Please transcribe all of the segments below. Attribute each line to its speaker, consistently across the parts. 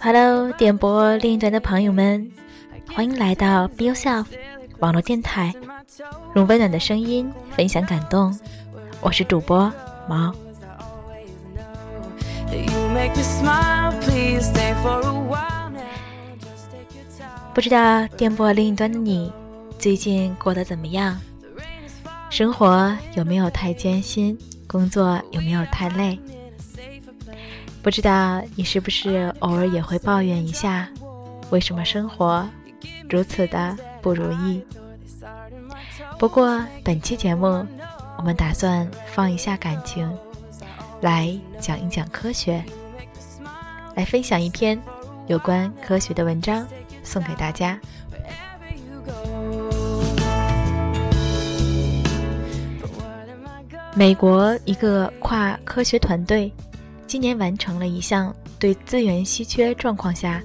Speaker 1: Hello，点播另一端的朋友们，欢迎来到 Be Yourself 网络电台，用温暖的声音分享感动。我是主播毛。不知道电波另一端的你，最近过得怎么样？生活有没有太艰辛？工作有没有太累？不知道你是不是偶尔也会抱怨一下，为什么生活如此的不如意？不过本期节目，我们打算放一下感情，来讲一讲科学，来分享一篇有关科学的文章，送给大家。美国一个跨科学团队今年完成了一项对资源稀缺状况下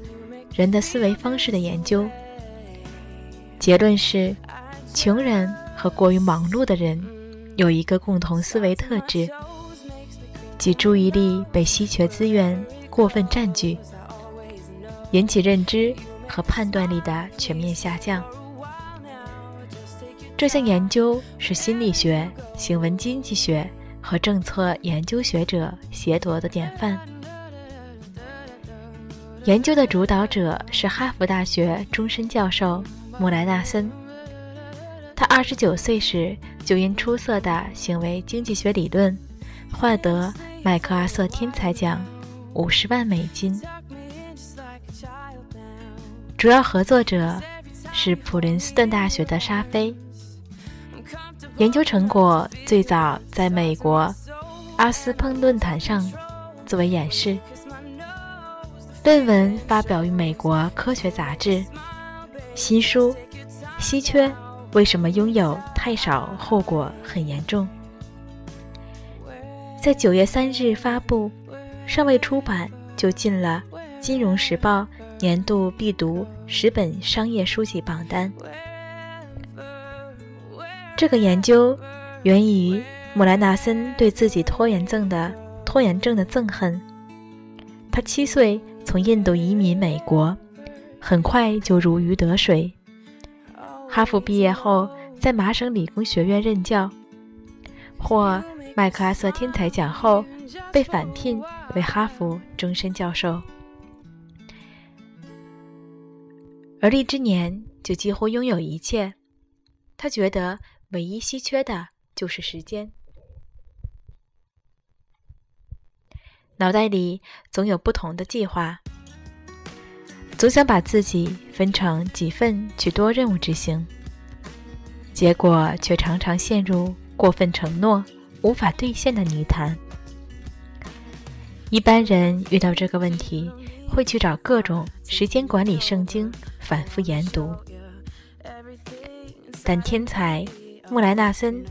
Speaker 1: 人的思维方式的研究。结论是，穷人和过于忙碌的人有一个共同思维特质，即注意力被稀缺资源过分占据，引起认知和判断力的全面下降。这项研究是心理学、行为经济学和政策研究学者协作的典范。研究的主导者是哈佛大学终身教授穆莱纳森。他二十九岁时就因出色的行为经济学理论，获得麦克阿瑟天才奖五十万美金。主要合作者是普林斯顿大学的沙菲。研究成果最早在美国阿斯彭论坛上作为演示，论文发表于美国科学杂志。新书《稀缺：为什么拥有太少后果很严重》在九月三日发布，尚未出版就进了《金融时报》年度必读十本商业书籍榜单。这个研究源于莫兰纳森对自己拖延症的拖延症的憎恨。他七岁从印度移民美国，很快就如鱼得水。哈佛毕业后，在麻省理工学院任教，获麦克阿瑟天才奖后，被返聘为哈佛终身教授。而立之年就几乎拥有一切，他觉得。唯一稀缺的就是时间，脑袋里总有不同的计划，总想把自己分成几份去多任务执行，结果却常常陷入过分承诺无法兑现的泥潭。一般人遇到这个问题，会去找各种时间管理圣经反复研读，但天才。穆莱纳森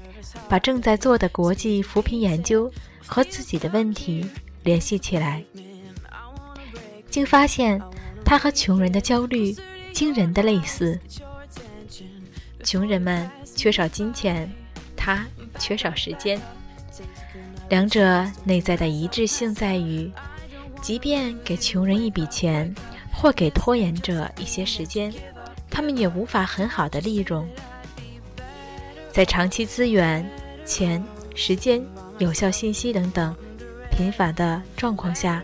Speaker 1: 把正在做的国际扶贫研究和自己的问题联系起来，竟发现他和穷人的焦虑惊人的类似。穷人们缺少金钱，他缺少时间。两者内在的一致性在于，即便给穷人一笔钱，或给拖延者一些时间，他们也无法很好的利用。在长期资源、钱、时间、有效信息等等贫乏的状况下，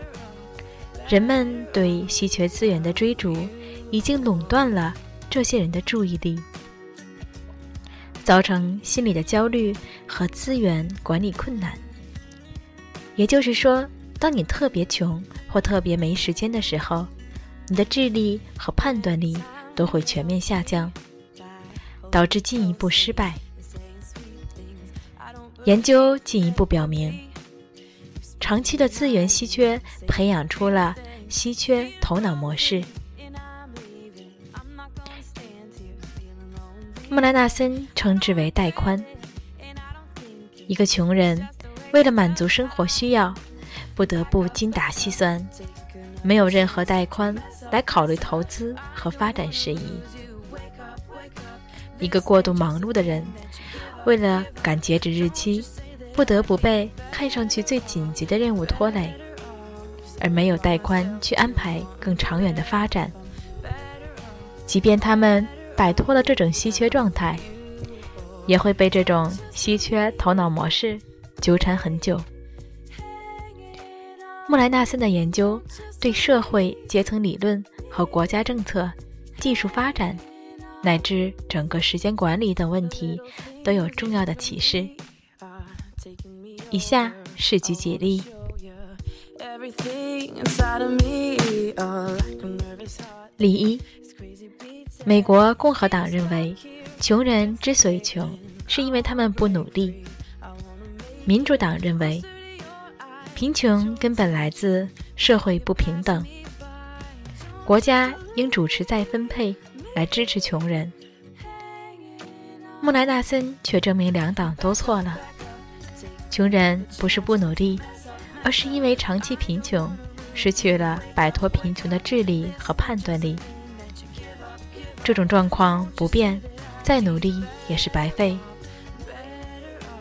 Speaker 1: 人们对稀缺资源的追逐已经垄断了这些人的注意力，造成心理的焦虑和资源管理困难。也就是说，当你特别穷或特别没时间的时候，你的智力和判断力都会全面下降，导致进一步失败。研究进一步表明，长期的资源稀缺培养出了稀缺头脑模式。穆莱纳森称之为带宽。一个穷人为了满足生活需要，不得不精打细算，没有任何带宽来考虑投资和发展事宜。一个过度忙碌的人，为了赶截止日期，不得不被看上去最紧急的任务拖累，而没有带宽去安排更长远的发展。即便他们摆脱了这种稀缺状态，也会被这种稀缺头脑模式纠缠很久。穆莱纳森的研究对社会阶层理论和国家政策、技术发展。乃至整个时间管理等问题都有重要的启示。以下是举几例：例一，美国共和党认为，穷人之所以穷，是因为他们不努力；民主党认为，贫穷根本来自社会不平等，国家应主持再分配。来支持穷人，穆莱纳森却证明两党都错了。穷人不是不努力，而是因为长期贫穷，失去了摆脱贫穷的智力和判断力。这种状况不变，再努力也是白费。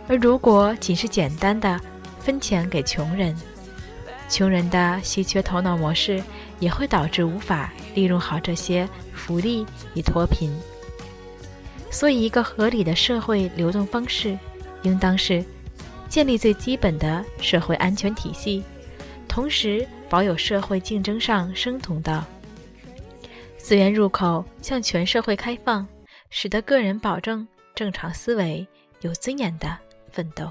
Speaker 1: 而如果仅是简单的分钱给穷人，穷人的稀缺头脑模式也会导致无法利用好这些。福利以脱贫，所以一个合理的社会流动方式，应当是建立最基本的社会安全体系，同时保有社会竞争上生通道资源入口向全社会开放，使得个人保证正常思维、有尊严的奋斗。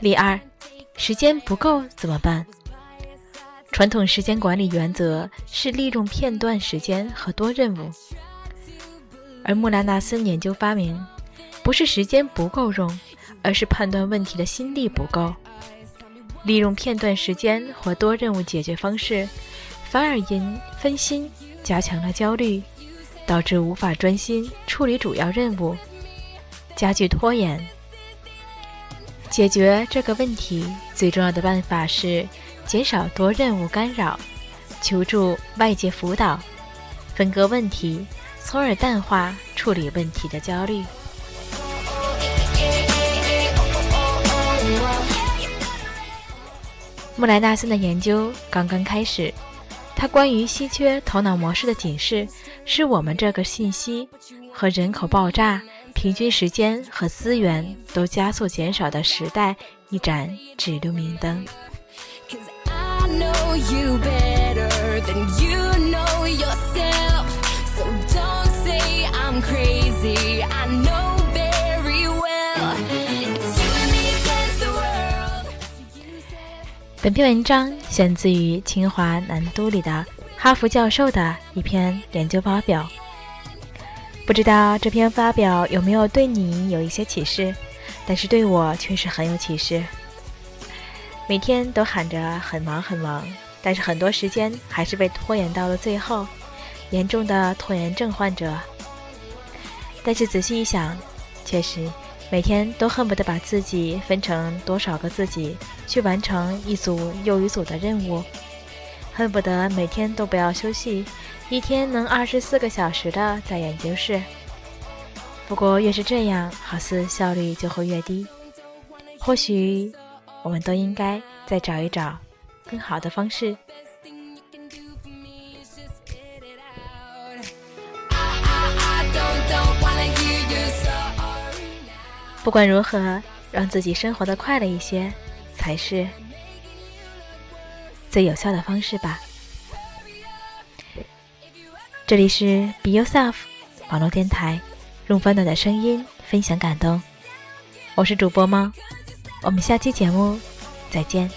Speaker 1: 例二，时间不够怎么办？传统时间管理原则是利用片段时间和多任务，而穆拉纳森研究发明，不是时间不够用，而是判断问题的心力不够。利用片段时间或多任务解决方式，反而因分心加强了焦虑，导致无法专心处理主要任务，加剧拖延。解决这个问题最重要的办法是减少多任务干扰，求助外界辅导，分割问题，从而淡化处理问题的焦虑。穆莱纳森的研究刚刚开始，他关于稀缺头脑模式的警示，是我们这个信息和人口爆炸。平均时间和资源都加速减少的时代，一盏指路明灯。本篇文章选自于清华南都里的哈佛教授的一篇研究发表。不知道这篇发表有没有对你有一些启示，但是对我确实很有启示。每天都喊着很忙很忙，但是很多时间还是被拖延到了最后，严重的拖延症患者。但是仔细一想，确实每天都恨不得把自己分成多少个自己去完成一组又一组的任务，恨不得每天都不要休息。一天能二十四个小时的在研究室，不过越是这样，好似效率就会越低。或许我们都应该再找一找更好的方式。不管如何，让自己生活的快乐一些，才是最有效的方式吧。这里是 Be Yourself 网络电台，用温暖的声音分享感动。我是主播猫，我们下期节目再见。